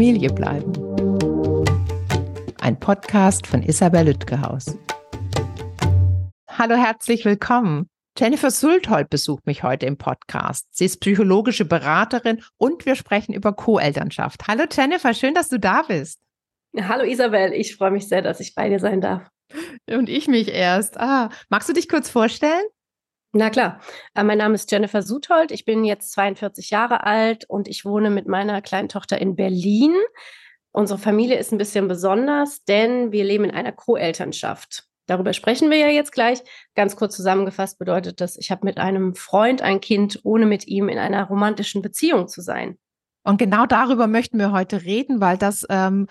Familie bleiben. Ein Podcast von Isabel Lütgehaus. Hallo, herzlich willkommen. Jennifer Sulthold besucht mich heute im Podcast. Sie ist psychologische Beraterin und wir sprechen über Co-Elternschaft. Hallo Jennifer, schön, dass du da bist. Hallo Isabel, ich freue mich sehr, dass ich bei dir sein darf. Und ich mich erst. Ah, magst du dich kurz vorstellen? Na klar. Äh, mein Name ist Jennifer Suthold. Ich bin jetzt 42 Jahre alt und ich wohne mit meiner kleinen Tochter in Berlin. Unsere Familie ist ein bisschen besonders, denn wir leben in einer Co-Elternschaft. Darüber sprechen wir ja jetzt gleich. Ganz kurz zusammengefasst bedeutet das, ich habe mit einem Freund ein Kind, ohne mit ihm in einer romantischen Beziehung zu sein. Und genau darüber möchten wir heute reden, weil das, ähm,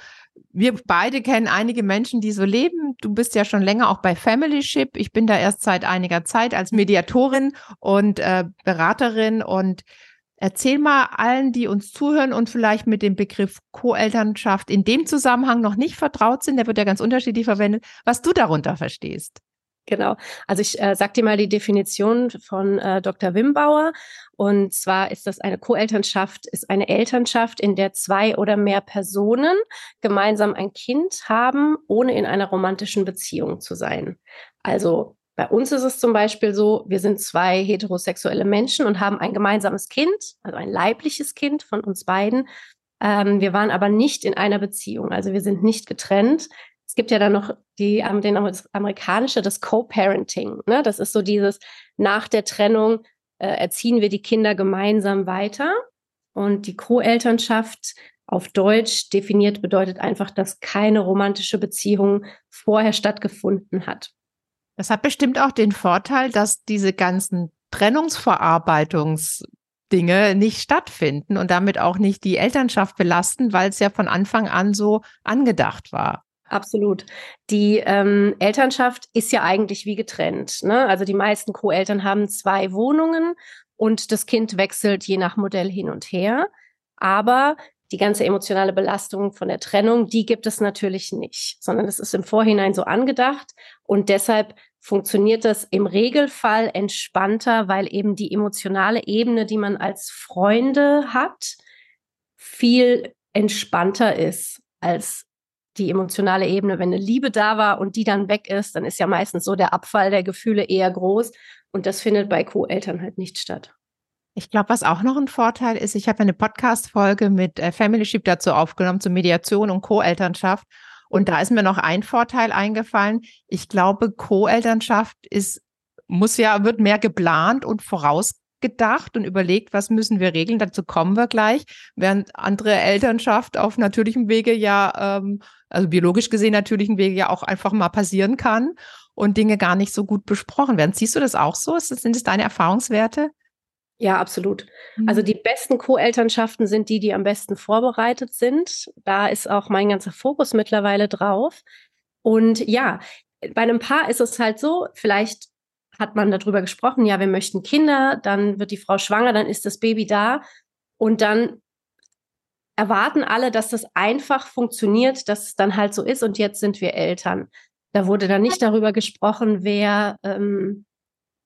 wir beide kennen einige Menschen, die so leben. Du bist ja schon länger auch bei Family Ship. Ich bin da erst seit einiger Zeit als Mediatorin und äh, Beraterin und Erzähl mal allen, die uns zuhören und vielleicht mit dem Begriff Co-Elternschaft in dem Zusammenhang noch nicht vertraut sind, der wird ja ganz unterschiedlich verwendet, was du darunter verstehst. Genau. Also ich äh, sage dir mal die Definition von äh, Dr. Wimbauer. Und zwar ist das eine Co-Elternschaft, ist eine Elternschaft, in der zwei oder mehr Personen gemeinsam ein Kind haben, ohne in einer romantischen Beziehung zu sein. Also bei uns ist es zum Beispiel so, wir sind zwei heterosexuelle Menschen und haben ein gemeinsames Kind, also ein leibliches Kind von uns beiden. Ähm, wir waren aber nicht in einer Beziehung, also wir sind nicht getrennt. Gibt ja dann noch die, den amerikanische, das Co-Parenting. Ne? Das ist so dieses, nach der Trennung äh, erziehen wir die Kinder gemeinsam weiter. Und die Co-Elternschaft auf Deutsch definiert bedeutet einfach, dass keine romantische Beziehung vorher stattgefunden hat. Das hat bestimmt auch den Vorteil, dass diese ganzen Trennungsverarbeitungsdinge nicht stattfinden und damit auch nicht die Elternschaft belasten, weil es ja von Anfang an so angedacht war. Absolut. Die ähm, Elternschaft ist ja eigentlich wie getrennt. Ne? Also die meisten Co-Eltern haben zwei Wohnungen und das Kind wechselt je nach Modell hin und her. Aber die ganze emotionale Belastung von der Trennung, die gibt es natürlich nicht, sondern es ist im Vorhinein so angedacht und deshalb funktioniert das im Regelfall entspannter, weil eben die emotionale Ebene, die man als Freunde hat, viel entspannter ist als die emotionale Ebene. Wenn eine Liebe da war und die dann weg ist, dann ist ja meistens so der Abfall der Gefühle eher groß und das findet bei Co-Eltern halt nicht statt. Ich glaube, was auch noch ein Vorteil ist, ich habe eine Podcast-Folge mit äh, Family Ship dazu aufgenommen, zur Mediation und Co-Elternschaft. Und da ist mir noch ein Vorteil eingefallen. Ich glaube, Co-Elternschaft ist, muss ja, wird mehr geplant und vorausgedacht und überlegt, was müssen wir regeln. Dazu kommen wir gleich. Während andere Elternschaft auf natürlichem Wege ja, ähm, also biologisch gesehen natürlichen Wege ja auch einfach mal passieren kann und Dinge gar nicht so gut besprochen werden. Siehst du das auch so? Sind es deine Erfahrungswerte? Ja, absolut. Also mhm. die besten Co-Elternschaften sind die, die am besten vorbereitet sind. Da ist auch mein ganzer Fokus mittlerweile drauf. Und ja, bei einem Paar ist es halt so, vielleicht hat man darüber gesprochen, ja, wir möchten Kinder, dann wird die Frau schwanger, dann ist das Baby da und dann erwarten alle, dass das einfach funktioniert, dass es dann halt so ist und jetzt sind wir Eltern. Da wurde dann nicht darüber gesprochen, wer ähm,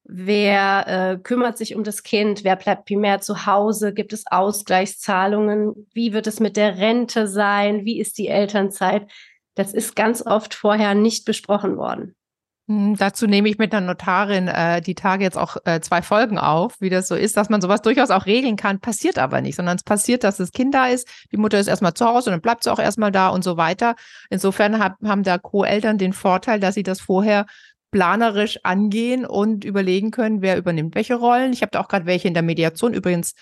Wer äh, kümmert sich um das Kind? Wer bleibt primär zu Hause? Gibt es Ausgleichszahlungen? Wie wird es mit der Rente sein? Wie ist die Elternzeit? Das ist ganz oft vorher nicht besprochen worden. Hm, dazu nehme ich mit der Notarin äh, die Tage jetzt auch äh, zwei Folgen auf, wie das so ist, dass man sowas durchaus auch regeln kann, passiert aber nicht, sondern es passiert, dass das Kind da ist, die Mutter ist erstmal zu Hause und dann bleibt sie auch erstmal da und so weiter. Insofern hab, haben da Co-Eltern den Vorteil, dass sie das vorher planerisch angehen und überlegen können, wer übernimmt welche Rollen. Ich habe da auch gerade welche in der Mediation. Übrigens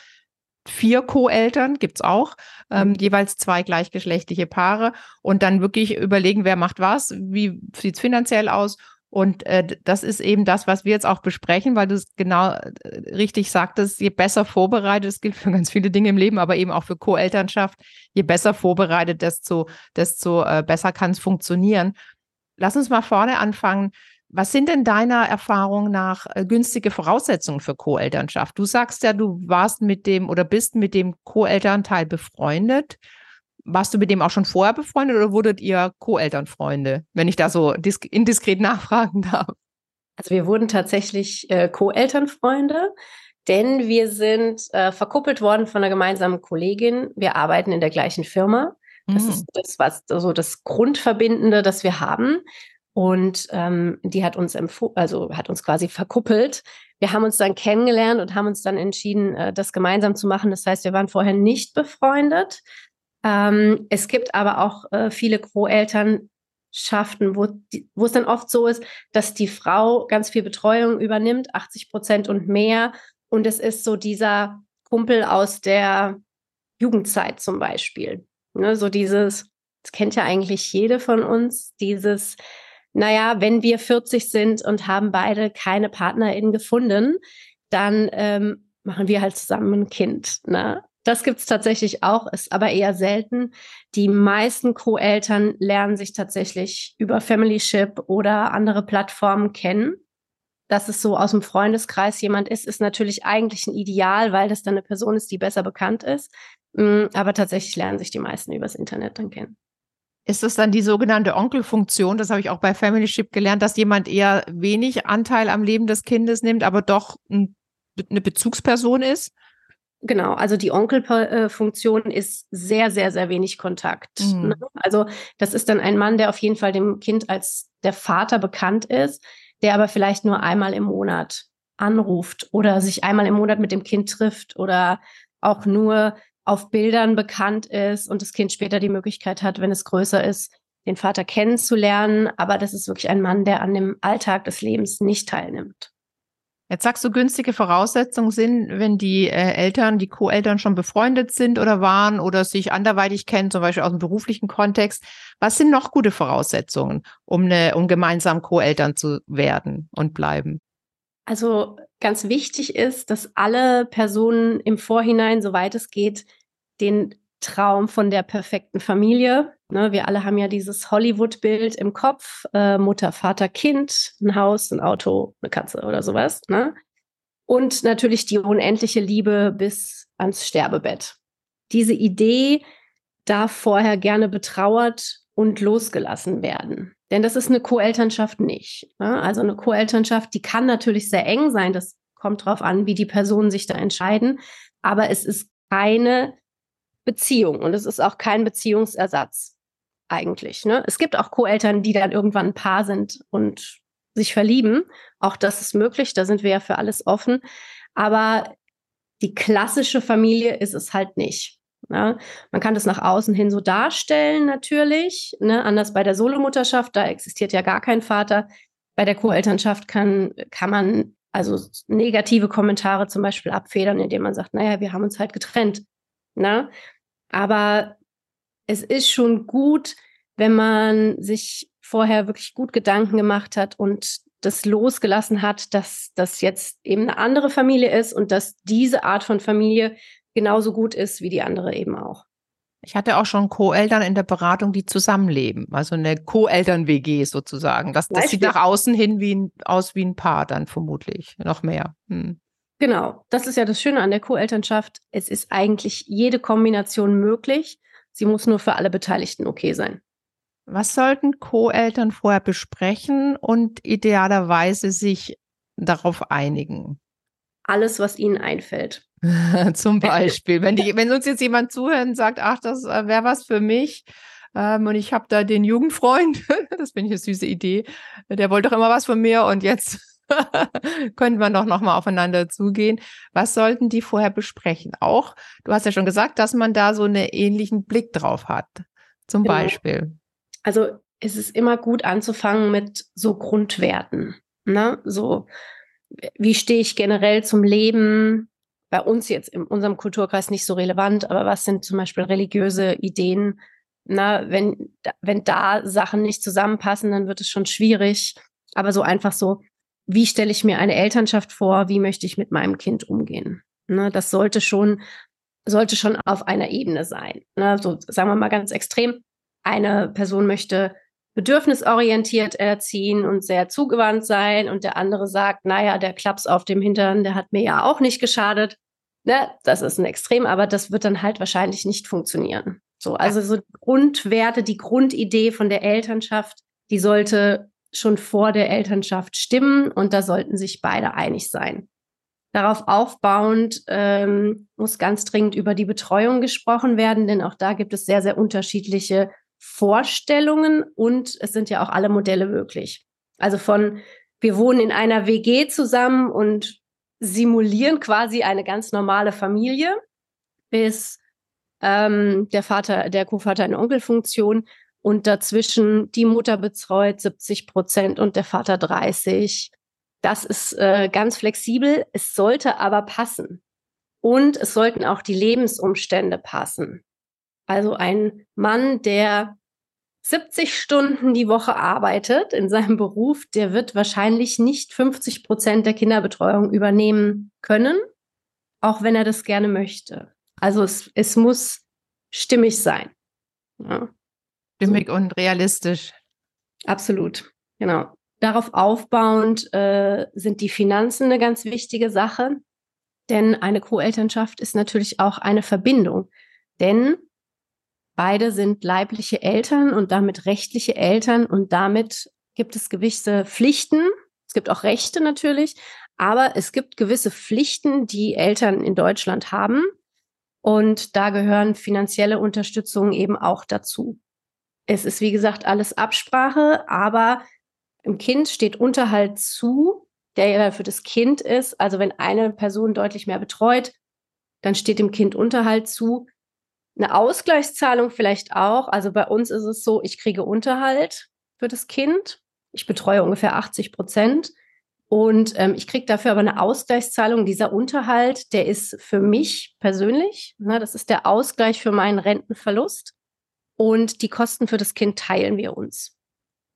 vier Co-Eltern gibt's auch, ähm, mhm. jeweils zwei gleichgeschlechtliche Paare und dann wirklich überlegen, wer macht was, wie sieht's finanziell aus. Und äh, das ist eben das, was wir jetzt auch besprechen, weil du es genau äh, richtig sagtest, je besser vorbereitet, das gilt für ganz viele Dinge im Leben, aber eben auch für Co-Elternschaft, je besser vorbereitet, desto, desto äh, besser kann es funktionieren. Lass uns mal vorne anfangen. Was sind denn deiner Erfahrung nach äh, günstige Voraussetzungen für Co-Elternschaft? Du sagst ja, du warst mit dem oder bist mit dem Co-Elternteil befreundet. Warst du mit dem auch schon vorher befreundet oder wurdet ihr Co-Elternfreunde, wenn ich da so indiskret nachfragen darf? Also wir wurden tatsächlich äh, Co-Elternfreunde, denn wir sind äh, verkuppelt worden von einer gemeinsamen Kollegin. Wir arbeiten in der gleichen Firma Das mhm. ist das, was so das Grundverbindende, das wir haben. Und ähm, die hat uns also hat uns quasi verkuppelt. Wir haben uns dann kennengelernt und haben uns dann entschieden, äh, das gemeinsam zu machen. Das heißt, wir waren vorher nicht befreundet. Ähm, es gibt aber auch äh, viele Co-Elternschaften, wo, wo es dann oft so ist, dass die Frau ganz viel Betreuung übernimmt, 80 Prozent und mehr. Und es ist so dieser Kumpel aus der Jugendzeit zum Beispiel. Ne, so dieses, das kennt ja eigentlich jede von uns, dieses, naja, wenn wir 40 sind und haben beide keine PartnerInnen gefunden, dann ähm, machen wir halt zusammen ein Kind. Ne? Das gibt's tatsächlich auch, ist aber eher selten. Die meisten Co-Eltern lernen sich tatsächlich über Familyship oder andere Plattformen kennen. Dass es so aus dem Freundeskreis jemand ist, ist natürlich eigentlich ein Ideal, weil das dann eine Person ist, die besser bekannt ist. Mm, aber tatsächlich lernen sich die meisten übers Internet dann kennen. Ist das dann die sogenannte Onkelfunktion? Das habe ich auch bei Familyship gelernt, dass jemand eher wenig Anteil am Leben des Kindes nimmt, aber doch ein, eine Bezugsperson ist? Genau, also die Onkelfunktion ist sehr, sehr, sehr wenig Kontakt. Mhm. Ne? Also das ist dann ein Mann, der auf jeden Fall dem Kind als der Vater bekannt ist, der aber vielleicht nur einmal im Monat anruft oder sich einmal im Monat mit dem Kind trifft oder auch nur auf Bildern bekannt ist und das Kind später die Möglichkeit hat, wenn es größer ist, den Vater kennenzulernen. Aber das ist wirklich ein Mann, der an dem Alltag des Lebens nicht teilnimmt. Jetzt sagst du, günstige Voraussetzungen sind, wenn die äh, Eltern, die Co-Eltern schon befreundet sind oder waren oder sich anderweitig kennen, zum Beispiel aus dem beruflichen Kontext. Was sind noch gute Voraussetzungen, um, eine, um gemeinsam Co-Eltern zu werden und bleiben? Also ganz wichtig ist, dass alle Personen im Vorhinein, soweit es geht, den Traum von der perfekten Familie. Ne, wir alle haben ja dieses Hollywood-Bild im Kopf. Äh, Mutter, Vater, Kind, ein Haus, ein Auto, eine Katze oder sowas. Ne? Und natürlich die unendliche Liebe bis ans Sterbebett. Diese Idee darf vorher gerne betrauert und losgelassen werden. Denn das ist eine Co-Elternschaft nicht. Ne? Also eine Co-Elternschaft, die kann natürlich sehr eng sein. Das kommt darauf an, wie die Personen sich da entscheiden. Aber es ist keine Beziehung und es ist auch kein Beziehungsersatz eigentlich. Ne? Es gibt auch Co-Eltern, die dann irgendwann ein Paar sind und sich verlieben. Auch das ist möglich, da sind wir ja für alles offen. Aber die klassische Familie ist es halt nicht. Ne? Man kann das nach außen hin so darstellen, natürlich. Ne? Anders bei der Solomutterschaft, da existiert ja gar kein Vater. Bei der Co-Elternschaft kann, kann man also negative Kommentare zum Beispiel abfedern, indem man sagt, naja, wir haben uns halt getrennt. Ne? Aber es ist schon gut, wenn man sich vorher wirklich gut Gedanken gemacht hat und das losgelassen hat, dass das jetzt eben eine andere Familie ist und dass diese Art von Familie genauso gut ist wie die andere eben auch. Ich hatte auch schon Co-Eltern in der Beratung, die zusammenleben, also eine Co-Eltern-WG sozusagen. Das, das sieht nach außen hin wie ein, aus wie ein Paar dann vermutlich, noch mehr. Hm. Genau, das ist ja das Schöne an der Co-Elternschaft. Es ist eigentlich jede Kombination möglich. Sie muss nur für alle Beteiligten okay sein. Was sollten Co-Eltern vorher besprechen und idealerweise sich darauf einigen? Alles, was ihnen einfällt. Zum Beispiel, wenn, die, wenn uns jetzt jemand zuhört und sagt, ach, das äh, wäre was für mich, ähm, und ich habe da den Jugendfreund, das finde ich eine süße Idee, der wollte doch immer was von mir und jetzt könnte man doch nochmal aufeinander zugehen. Was sollten die vorher besprechen? Auch, du hast ja schon gesagt, dass man da so einen ähnlichen Blick drauf hat. Zum genau. Beispiel. Also es ist immer gut anzufangen mit so Grundwerten. Ne? So, wie stehe ich generell zum Leben? Bei uns jetzt in unserem Kulturkreis nicht so relevant, aber was sind zum Beispiel religiöse Ideen? Na, wenn, wenn da Sachen nicht zusammenpassen, dann wird es schon schwierig. Aber so einfach so, wie stelle ich mir eine Elternschaft vor, wie möchte ich mit meinem Kind umgehen. Ne, das sollte schon, sollte schon auf einer Ebene sein. Ne, so sagen wir mal ganz extrem. Eine Person möchte bedürfnisorientiert erziehen und sehr zugewandt sein und der andere sagt, naja, der Klaps auf dem Hintern, der hat mir ja auch nicht geschadet. Ne, das ist ein Extrem, aber das wird dann halt wahrscheinlich nicht funktionieren. So, also so Grundwerte, die Grundidee von der Elternschaft, die sollte schon vor der Elternschaft stimmen und da sollten sich beide einig sein. Darauf aufbauend ähm, muss ganz dringend über die Betreuung gesprochen werden, denn auch da gibt es sehr, sehr unterschiedliche Vorstellungen und es sind ja auch alle Modelle möglich. Also von wir wohnen in einer WG zusammen und simulieren quasi eine ganz normale Familie bis ähm, der Vater, der Co-Vater eine Onkelfunktion und dazwischen die Mutter betreut 70 Prozent und der Vater 30. Das ist äh, ganz flexibel. Es sollte aber passen. Und es sollten auch die Lebensumstände passen. Also ein Mann, der 70 Stunden die Woche arbeitet in seinem Beruf, der wird wahrscheinlich nicht 50 Prozent der Kinderbetreuung übernehmen können, auch wenn er das gerne möchte. Also es, es muss stimmig sein. Ja. Stimmig so. und realistisch. Absolut, genau. Darauf aufbauend äh, sind die Finanzen eine ganz wichtige Sache, denn eine Co-Elternschaft ist natürlich auch eine Verbindung. Denn Beide sind leibliche Eltern und damit rechtliche Eltern und damit gibt es gewisse Pflichten. Es gibt auch Rechte natürlich, aber es gibt gewisse Pflichten, die Eltern in Deutschland haben. Und da gehören finanzielle Unterstützung eben auch dazu. Es ist, wie gesagt, alles Absprache, aber im Kind steht Unterhalt zu, der ja für das Kind ist. Also wenn eine Person deutlich mehr betreut, dann steht dem Kind Unterhalt zu. Eine Ausgleichszahlung vielleicht auch. Also bei uns ist es so, ich kriege Unterhalt für das Kind. Ich betreue ungefähr 80 Prozent. Und ähm, ich kriege dafür aber eine Ausgleichszahlung. Dieser Unterhalt, der ist für mich persönlich, ne, das ist der Ausgleich für meinen Rentenverlust. Und die Kosten für das Kind teilen wir uns.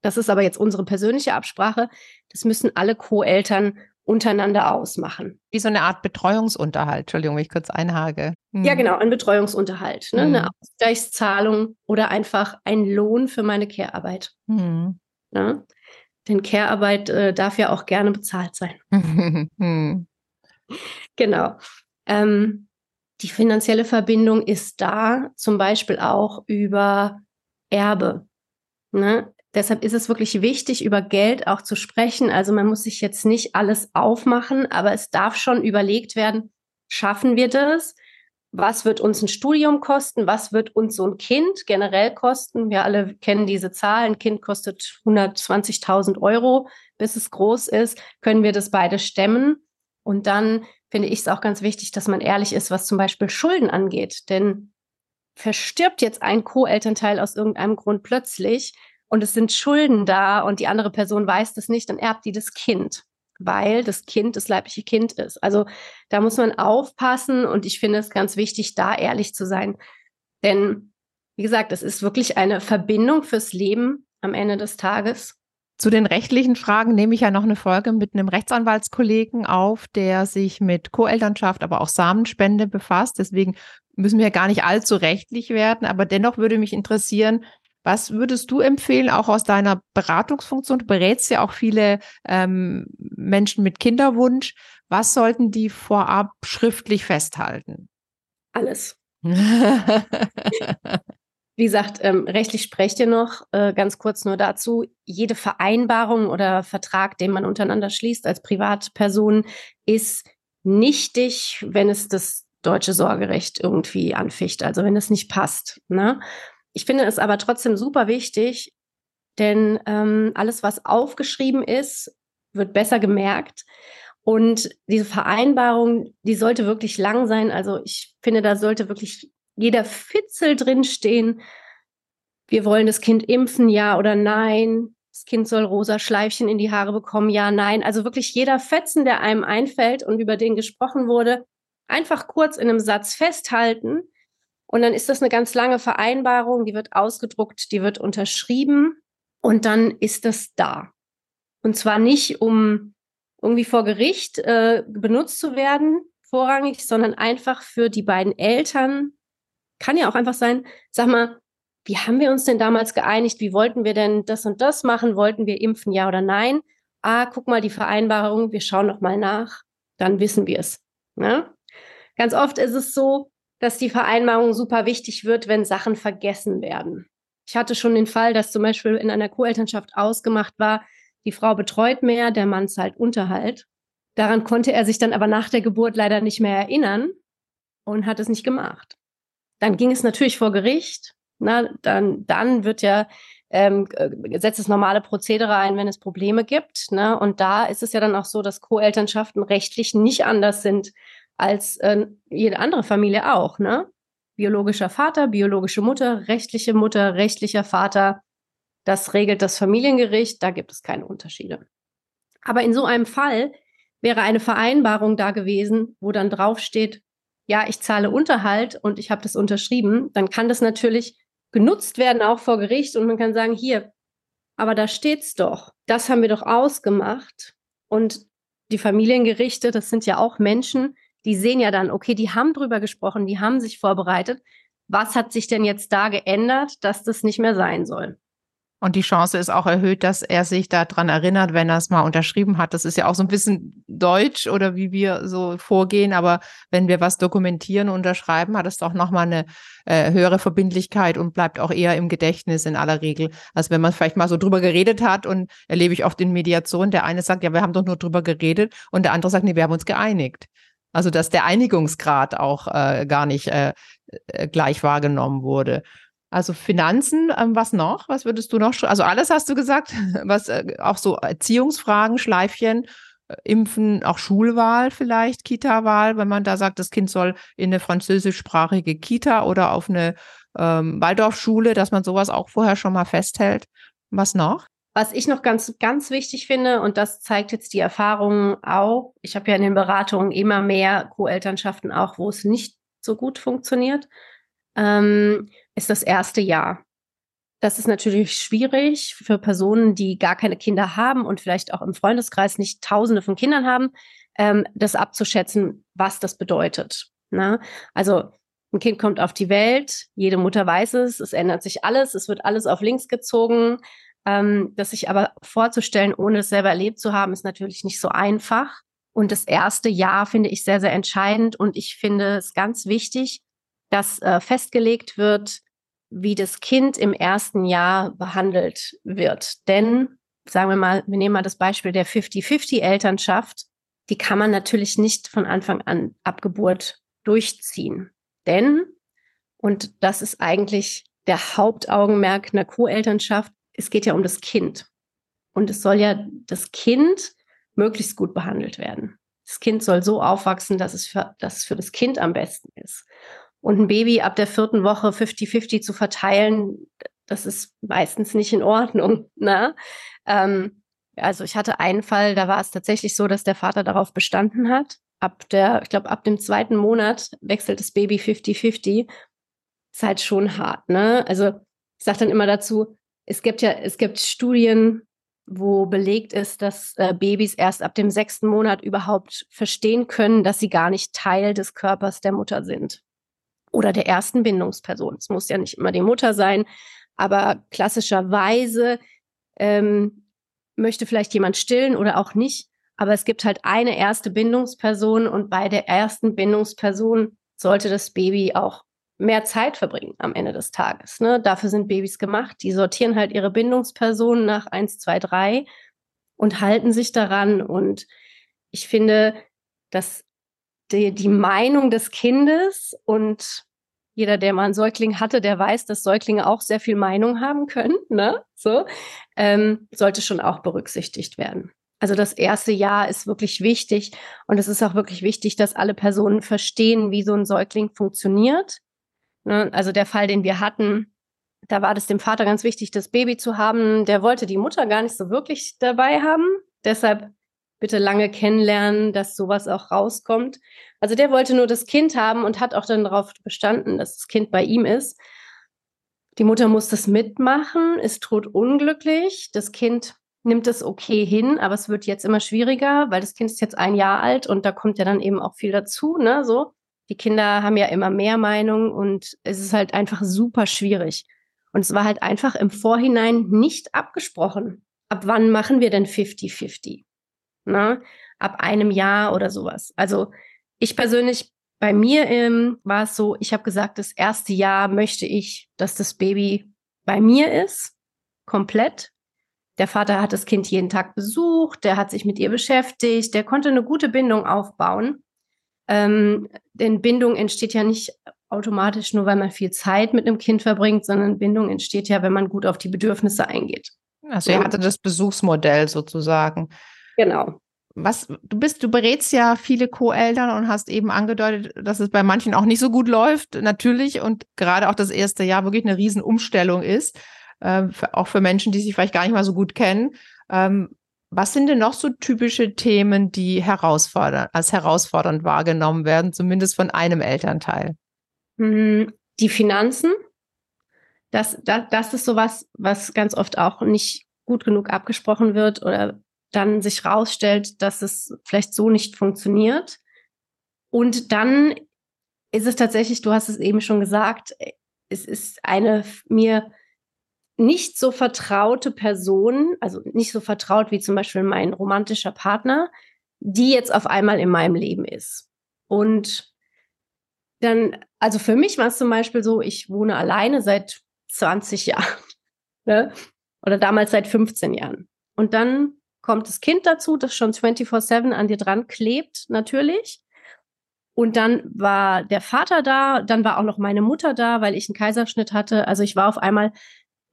Das ist aber jetzt unsere persönliche Absprache. Das müssen alle Co-Eltern untereinander ausmachen. Wie so eine Art Betreuungsunterhalt, Entschuldigung, wenn ich kurz einhage. Hm. Ja, genau, ein Betreuungsunterhalt, ne? Hm. eine Ausgleichszahlung oder einfach ein Lohn für meine Care-Arbeit. Hm. Ne? Denn Care-Arbeit äh, darf ja auch gerne bezahlt sein. Hm. Genau. Ähm, die finanzielle Verbindung ist da zum Beispiel auch über Erbe. Ne? Deshalb ist es wirklich wichtig, über Geld auch zu sprechen. Also man muss sich jetzt nicht alles aufmachen, aber es darf schon überlegt werden, schaffen wir das? Was wird uns ein Studium kosten? Was wird uns so ein Kind generell kosten? Wir alle kennen diese Zahlen. Ein Kind kostet 120.000 Euro, bis es groß ist. Können wir das beide stemmen? Und dann finde ich es auch ganz wichtig, dass man ehrlich ist, was zum Beispiel Schulden angeht. Denn verstirbt jetzt ein Co-Elternteil aus irgendeinem Grund plötzlich, und es sind Schulden da und die andere Person weiß das nicht, dann erbt die das Kind, weil das Kind das leibliche Kind ist. Also da muss man aufpassen und ich finde es ganz wichtig, da ehrlich zu sein. Denn, wie gesagt, es ist wirklich eine Verbindung fürs Leben am Ende des Tages. Zu den rechtlichen Fragen nehme ich ja noch eine Folge mit einem Rechtsanwaltskollegen auf, der sich mit Co-Elternschaft, aber auch Samenspende befasst. Deswegen müssen wir gar nicht allzu rechtlich werden. Aber dennoch würde mich interessieren, was würdest du empfehlen, auch aus deiner Beratungsfunktion? Du berätst ja auch viele ähm, Menschen mit Kinderwunsch. Was sollten die vorab schriftlich festhalten? Alles. Wie gesagt, ähm, rechtlich sprecht ihr noch äh, ganz kurz nur dazu. Jede Vereinbarung oder Vertrag, den man untereinander schließt als Privatperson, ist nichtig, wenn es das deutsche Sorgerecht irgendwie anficht, also wenn es nicht passt. Ne? Ich finde es aber trotzdem super wichtig, denn ähm, alles, was aufgeschrieben ist, wird besser gemerkt. Und diese Vereinbarung, die sollte wirklich lang sein. Also ich finde, da sollte wirklich jeder Fitzel drinstehen. Wir wollen das Kind impfen, ja oder nein. Das Kind soll rosa Schleifchen in die Haare bekommen, ja, nein. Also wirklich jeder Fetzen, der einem einfällt und über den gesprochen wurde, einfach kurz in einem Satz festhalten und dann ist das eine ganz lange Vereinbarung, die wird ausgedruckt, die wird unterschrieben und dann ist das da. Und zwar nicht, um irgendwie vor Gericht äh, benutzt zu werden, vorrangig, sondern einfach für die beiden Eltern. Kann ja auch einfach sein, sag mal, wie haben wir uns denn damals geeinigt? Wie wollten wir denn das und das machen? Wollten wir impfen, ja oder nein? Ah, guck mal die Vereinbarung, wir schauen noch mal nach, dann wissen wir es. Ne? Ganz oft ist es so, dass die Vereinbarung super wichtig wird, wenn Sachen vergessen werden. Ich hatte schon den Fall, dass zum Beispiel in einer Co-Elternschaft ausgemacht war, die Frau betreut mehr, der Mann zahlt Unterhalt. Daran konnte er sich dann aber nach der Geburt leider nicht mehr erinnern und hat es nicht gemacht. Dann ging es natürlich vor Gericht. Na, dann, dann wird ja ähm, äh, setzt das normale Prozedere ein, wenn es Probleme gibt. Ne? Und da ist es ja dann auch so, dass Co-Elternschaften rechtlich nicht anders sind als äh, jede andere Familie auch. Ne? Biologischer Vater, biologische Mutter, rechtliche Mutter, rechtlicher Vater. Das regelt das Familiengericht. Da gibt es keine Unterschiede. Aber in so einem Fall wäre eine Vereinbarung da gewesen, wo dann draufsteht, ja, ich zahle Unterhalt und ich habe das unterschrieben, dann kann das natürlich genutzt werden, auch vor Gericht. Und man kann sagen, hier, aber da steht's doch. Das haben wir doch ausgemacht. Und die Familiengerichte, das sind ja auch Menschen, die sehen ja dann, okay, die haben drüber gesprochen, die haben sich vorbereitet. Was hat sich denn jetzt da geändert, dass das nicht mehr sein soll? Und die Chance ist auch erhöht, dass er sich daran erinnert, wenn er es mal unterschrieben hat. Das ist ja auch so ein bisschen deutsch oder wie wir so vorgehen. Aber wenn wir was dokumentieren, unterschreiben, hat es doch nochmal eine äh, höhere Verbindlichkeit und bleibt auch eher im Gedächtnis in aller Regel. als wenn man vielleicht mal so drüber geredet hat und erlebe ich oft in Mediation, der eine sagt, ja, wir haben doch nur drüber geredet und der andere sagt, nee, wir haben uns geeinigt. Also dass der Einigungsgrad auch äh, gar nicht äh, äh gleich wahrgenommen wurde. Also Finanzen, ähm, was noch? Was würdest du noch? Also alles hast du gesagt, was äh, auch so Erziehungsfragen, Schleifchen, äh, Impfen, auch Schulwahl vielleicht, Kita-Wahl, wenn man da sagt, das Kind soll in eine französischsprachige Kita oder auf eine ähm, Waldorfschule, dass man sowas auch vorher schon mal festhält. Was noch? Was ich noch ganz, ganz wichtig finde, und das zeigt jetzt die Erfahrung auch, ich habe ja in den Beratungen immer mehr Co-Elternschaften auch, wo es nicht so gut funktioniert. Ähm, ist das erste Jahr. Das ist natürlich schwierig für Personen, die gar keine Kinder haben und vielleicht auch im Freundeskreis nicht Tausende von Kindern haben, ähm, das abzuschätzen, was das bedeutet. Ne? Also ein Kind kommt auf die Welt, jede Mutter weiß es, es ändert sich alles, es wird alles auf links gezogen. Ähm, das sich aber vorzustellen, ohne es selber erlebt zu haben, ist natürlich nicht so einfach. Und das erste Jahr finde ich sehr, sehr entscheidend und ich finde es ganz wichtig, dass äh, festgelegt wird, wie das Kind im ersten Jahr behandelt wird. Denn, sagen wir mal, wir nehmen mal das Beispiel der 50-50-Elternschaft, die kann man natürlich nicht von Anfang an ab Geburt durchziehen. Denn, und das ist eigentlich der Hauptaugenmerk einer Co-Elternschaft, es geht ja um das Kind. Und es soll ja das Kind möglichst gut behandelt werden. Das Kind soll so aufwachsen, dass es für, dass es für das Kind am besten ist. Und ein Baby ab der vierten Woche 50-50 zu verteilen, das ist meistens nicht in Ordnung. Ne? Ähm, also ich hatte einen Fall, da war es tatsächlich so, dass der Vater darauf bestanden hat. Ab der, ich glaube, ab dem zweiten Monat wechselt das Baby 50-50. Ist halt schon hart, ne? Also ich sage dann immer dazu, es gibt ja, es gibt Studien, wo belegt ist, dass äh, Babys erst ab dem sechsten Monat überhaupt verstehen können, dass sie gar nicht Teil des Körpers der Mutter sind oder der ersten Bindungsperson. Es muss ja nicht immer die Mutter sein, aber klassischerweise ähm, möchte vielleicht jemand stillen oder auch nicht. Aber es gibt halt eine erste Bindungsperson und bei der ersten Bindungsperson sollte das Baby auch mehr Zeit verbringen am Ende des Tages. Ne? Dafür sind Babys gemacht. Die sortieren halt ihre Bindungspersonen nach eins, zwei, drei und halten sich daran. Und ich finde, dass die, die Meinung des Kindes und jeder, der mal einen Säugling hatte, der weiß, dass Säuglinge auch sehr viel Meinung haben können, ne? So, ähm, sollte schon auch berücksichtigt werden. Also das erste Jahr ist wirklich wichtig und es ist auch wirklich wichtig, dass alle Personen verstehen, wie so ein Säugling funktioniert. Ne? Also der Fall, den wir hatten, da war das dem Vater ganz wichtig, das Baby zu haben. Der wollte die Mutter gar nicht so wirklich dabei haben. Deshalb bitte lange kennenlernen, dass sowas auch rauskommt. Also der wollte nur das Kind haben und hat auch dann darauf bestanden, dass das Kind bei ihm ist. Die Mutter muss das mitmachen, ist tot unglücklich. Das Kind nimmt es okay hin, aber es wird jetzt immer schwieriger, weil das Kind ist jetzt ein Jahr alt und da kommt ja dann eben auch viel dazu, ne, so. Die Kinder haben ja immer mehr Meinung und es ist halt einfach super schwierig. Und es war halt einfach im Vorhinein nicht abgesprochen. Ab wann machen wir denn 50-50? Ne? ab einem Jahr oder sowas. Also ich persönlich, bei mir ähm, war es so, ich habe gesagt, das erste Jahr möchte ich, dass das Baby bei mir ist, komplett. Der Vater hat das Kind jeden Tag besucht, der hat sich mit ihr beschäftigt, der konnte eine gute Bindung aufbauen. Ähm, denn Bindung entsteht ja nicht automatisch nur, weil man viel Zeit mit einem Kind verbringt, sondern Bindung entsteht ja, wenn man gut auf die Bedürfnisse eingeht. Also er hatte das Besuchsmodell sozusagen. Genau. Was du bist, du berätst ja viele Co-Eltern und hast eben angedeutet, dass es bei manchen auch nicht so gut läuft, natürlich, und gerade auch das erste Jahr wirklich eine Riesenumstellung ist, äh, für, auch für Menschen, die sich vielleicht gar nicht mal so gut kennen. Ähm, was sind denn noch so typische Themen, die herausfordernd, als herausfordernd wahrgenommen werden, zumindest von einem Elternteil? Hm, die Finanzen. Das, das, das ist sowas, was ganz oft auch nicht gut genug abgesprochen wird oder dann sich rausstellt, dass es vielleicht so nicht funktioniert. Und dann ist es tatsächlich, du hast es eben schon gesagt, es ist eine mir nicht so vertraute Person, also nicht so vertraut wie zum Beispiel mein romantischer Partner, die jetzt auf einmal in meinem Leben ist. Und dann, also für mich war es zum Beispiel so, ich wohne alleine seit 20 Jahren. Ne? Oder damals seit 15 Jahren. Und dann kommt das Kind dazu, das schon 24-7 an dir dran klebt, natürlich. Und dann war der Vater da, dann war auch noch meine Mutter da, weil ich einen Kaiserschnitt hatte. Also ich war auf einmal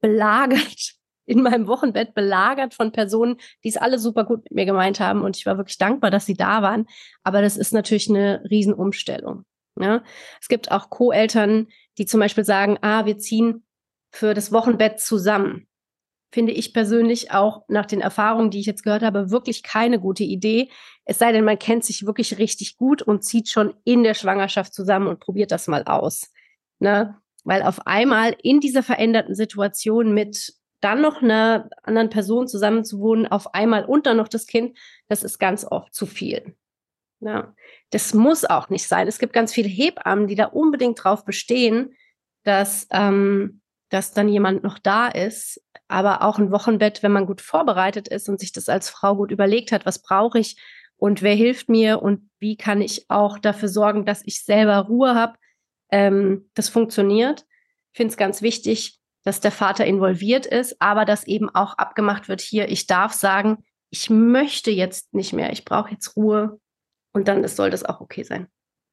belagert, in meinem Wochenbett belagert von Personen, die es alle super gut mit mir gemeint haben. Und ich war wirklich dankbar, dass sie da waren. Aber das ist natürlich eine Riesenumstellung. Ja? Es gibt auch Co-Eltern, die zum Beispiel sagen, ah, wir ziehen für das Wochenbett zusammen. Finde ich persönlich auch nach den Erfahrungen, die ich jetzt gehört habe, wirklich keine gute Idee. Es sei denn, man kennt sich wirklich richtig gut und zieht schon in der Schwangerschaft zusammen und probiert das mal aus. Ne? Weil auf einmal in dieser veränderten Situation mit dann noch einer anderen Person zusammenzuwohnen, auf einmal und dann noch das Kind, das ist ganz oft zu viel. Ja, das muss auch nicht sein. Es gibt ganz viele Hebammen, die da unbedingt drauf bestehen, dass, ähm, dass dann jemand noch da ist. Aber auch ein Wochenbett, wenn man gut vorbereitet ist und sich das als Frau gut überlegt hat, was brauche ich und wer hilft mir und wie kann ich auch dafür sorgen, dass ich selber Ruhe habe, ähm, das funktioniert. Ich finde es ganz wichtig, dass der Vater involviert ist, aber dass eben auch abgemacht wird, hier, ich darf sagen, ich möchte jetzt nicht mehr, ich brauche jetzt Ruhe, und dann soll das auch okay sein.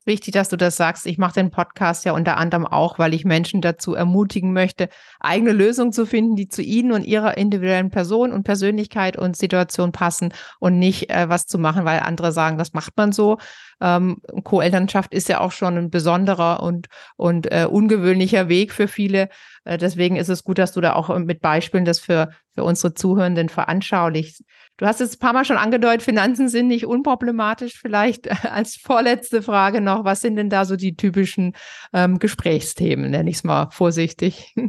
Wichtig, dass du das sagst. Ich mache den Podcast ja unter anderem auch, weil ich Menschen dazu ermutigen möchte, eigene Lösungen zu finden, die zu ihnen und ihrer individuellen Person und Persönlichkeit und Situation passen und nicht äh, was zu machen, weil andere sagen, das macht man so. Ähm, Co-Elternschaft ist ja auch schon ein besonderer und, und äh, ungewöhnlicher Weg für viele. Äh, deswegen ist es gut, dass du da auch mit Beispielen das für, für unsere Zuhörenden veranschaulichst. Du hast es ein paar Mal schon angedeutet, Finanzen sind nicht unproblematisch. Vielleicht als vorletzte Frage noch, was sind denn da so die typischen ähm, Gesprächsthemen, nenne ich es mal vorsichtig?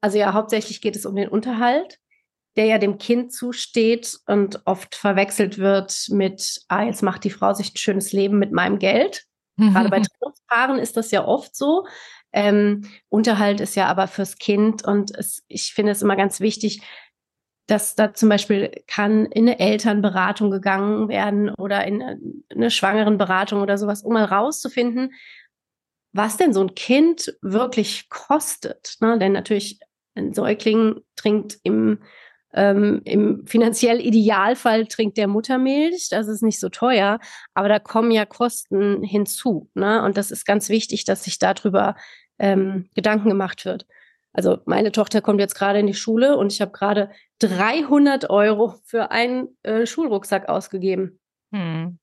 Also ja, hauptsächlich geht es um den Unterhalt, der ja dem Kind zusteht und oft verwechselt wird mit, ah, jetzt macht die Frau sich ein schönes Leben mit meinem Geld. Gerade bei Trennungspaaren ist das ja oft so. Ähm, Unterhalt ist ja aber fürs Kind und es, ich finde es immer ganz wichtig, dass da zum Beispiel kann in eine Elternberatung gegangen werden oder in eine, eine Schwangerenberatung oder sowas, um mal rauszufinden, was denn so ein Kind wirklich kostet. Ne? Denn natürlich ein Säugling trinkt im, ähm, im finanziell Idealfall trinkt der Muttermilch, das ist nicht so teuer, aber da kommen ja Kosten hinzu. Ne? Und das ist ganz wichtig, dass sich darüber ähm, Gedanken gemacht wird. Also meine Tochter kommt jetzt gerade in die Schule und ich habe gerade 300 Euro für einen äh, Schulrucksack ausgegeben. Hm.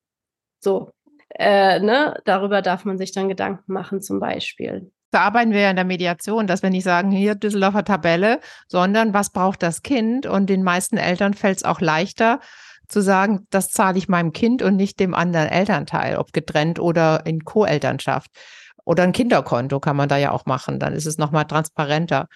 So, äh, ne? darüber darf man sich dann Gedanken machen zum Beispiel. Arbeiten wir ja in der Mediation, dass wir nicht sagen, hier Düsseldorfer Tabelle, sondern was braucht das Kind? Und den meisten Eltern fällt es auch leichter, zu sagen, das zahle ich meinem Kind und nicht dem anderen Elternteil, ob getrennt oder in Co-Elternschaft. Oder ein Kinderkonto kann man da ja auch machen. Dann ist es nochmal transparenter.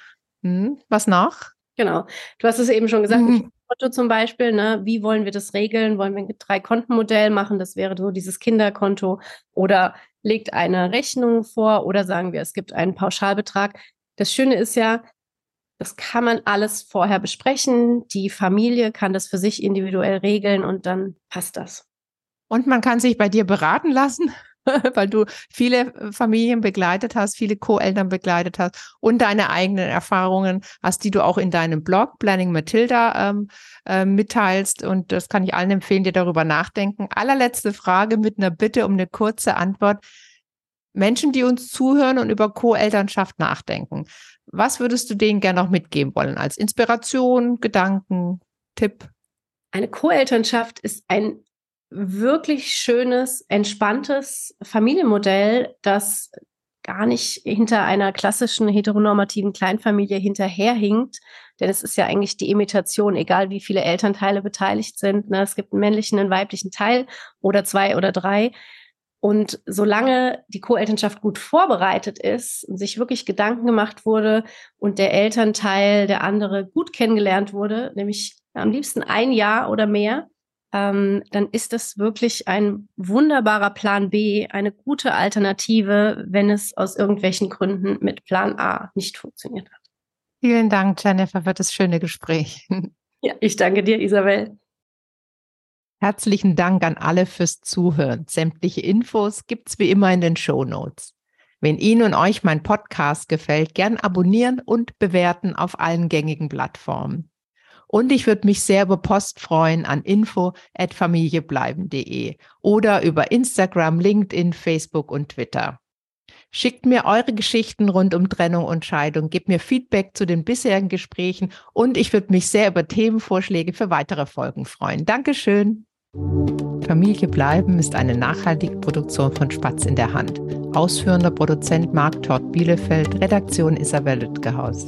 Hm, was nach? Genau. Du hast es eben schon gesagt, mhm. Konto zum Beispiel, ne? wie wollen wir das regeln? Wollen wir ein Drei-Konten-Modell machen? Das wäre so dieses Kinderkonto. Oder legt eine Rechnung vor oder sagen wir, es gibt einen Pauschalbetrag. Das Schöne ist ja, das kann man alles vorher besprechen. Die Familie kann das für sich individuell regeln und dann passt das. Und man kann sich bei dir beraten lassen? weil du viele äh, Familien begleitet hast, viele Co-Eltern begleitet hast und deine eigenen Erfahrungen hast, die du auch in deinem Blog Planning Matilda ähm, äh, mitteilst. Und das kann ich allen empfehlen, die darüber nachdenken. Allerletzte Frage mit einer Bitte um eine kurze Antwort. Menschen, die uns zuhören und über Co-Elternschaft nachdenken. Was würdest du denen gerne noch mitgeben wollen als Inspiration, Gedanken, Tipp? Eine Co-Elternschaft ist ein wirklich schönes, entspanntes Familienmodell, das gar nicht hinter einer klassischen heteronormativen Kleinfamilie hinterherhinkt. Denn es ist ja eigentlich die Imitation, egal wie viele Elternteile beteiligt sind. Ne? Es gibt einen männlichen, einen weiblichen Teil oder zwei oder drei. Und solange die Co-Elternschaft gut vorbereitet ist und sich wirklich Gedanken gemacht wurde und der Elternteil, der andere gut kennengelernt wurde, nämlich am liebsten ein Jahr oder mehr, ähm, dann ist das wirklich ein wunderbarer Plan B, eine gute Alternative, wenn es aus irgendwelchen Gründen mit Plan A nicht funktioniert hat. Vielen Dank, Jennifer, für das schöne Gespräch. Ja, ich danke dir, Isabel. Herzlichen Dank an alle fürs Zuhören. Sämtliche Infos gibt's wie immer in den Show Notes. Wenn Ihnen und euch mein Podcast gefällt, gern abonnieren und bewerten auf allen gängigen Plattformen. Und ich würde mich sehr über Post freuen an info@familiebleiben.de oder über Instagram, LinkedIn, Facebook und Twitter. Schickt mir eure Geschichten rund um Trennung und Scheidung, gebt mir Feedback zu den bisherigen Gesprächen und ich würde mich sehr über Themenvorschläge für weitere Folgen freuen. Dankeschön. Familie bleiben ist eine nachhaltige Produktion von Spatz in der Hand. Ausführender Produzent Marc Tort Bielefeld, Redaktion Isabel Lütgehaus.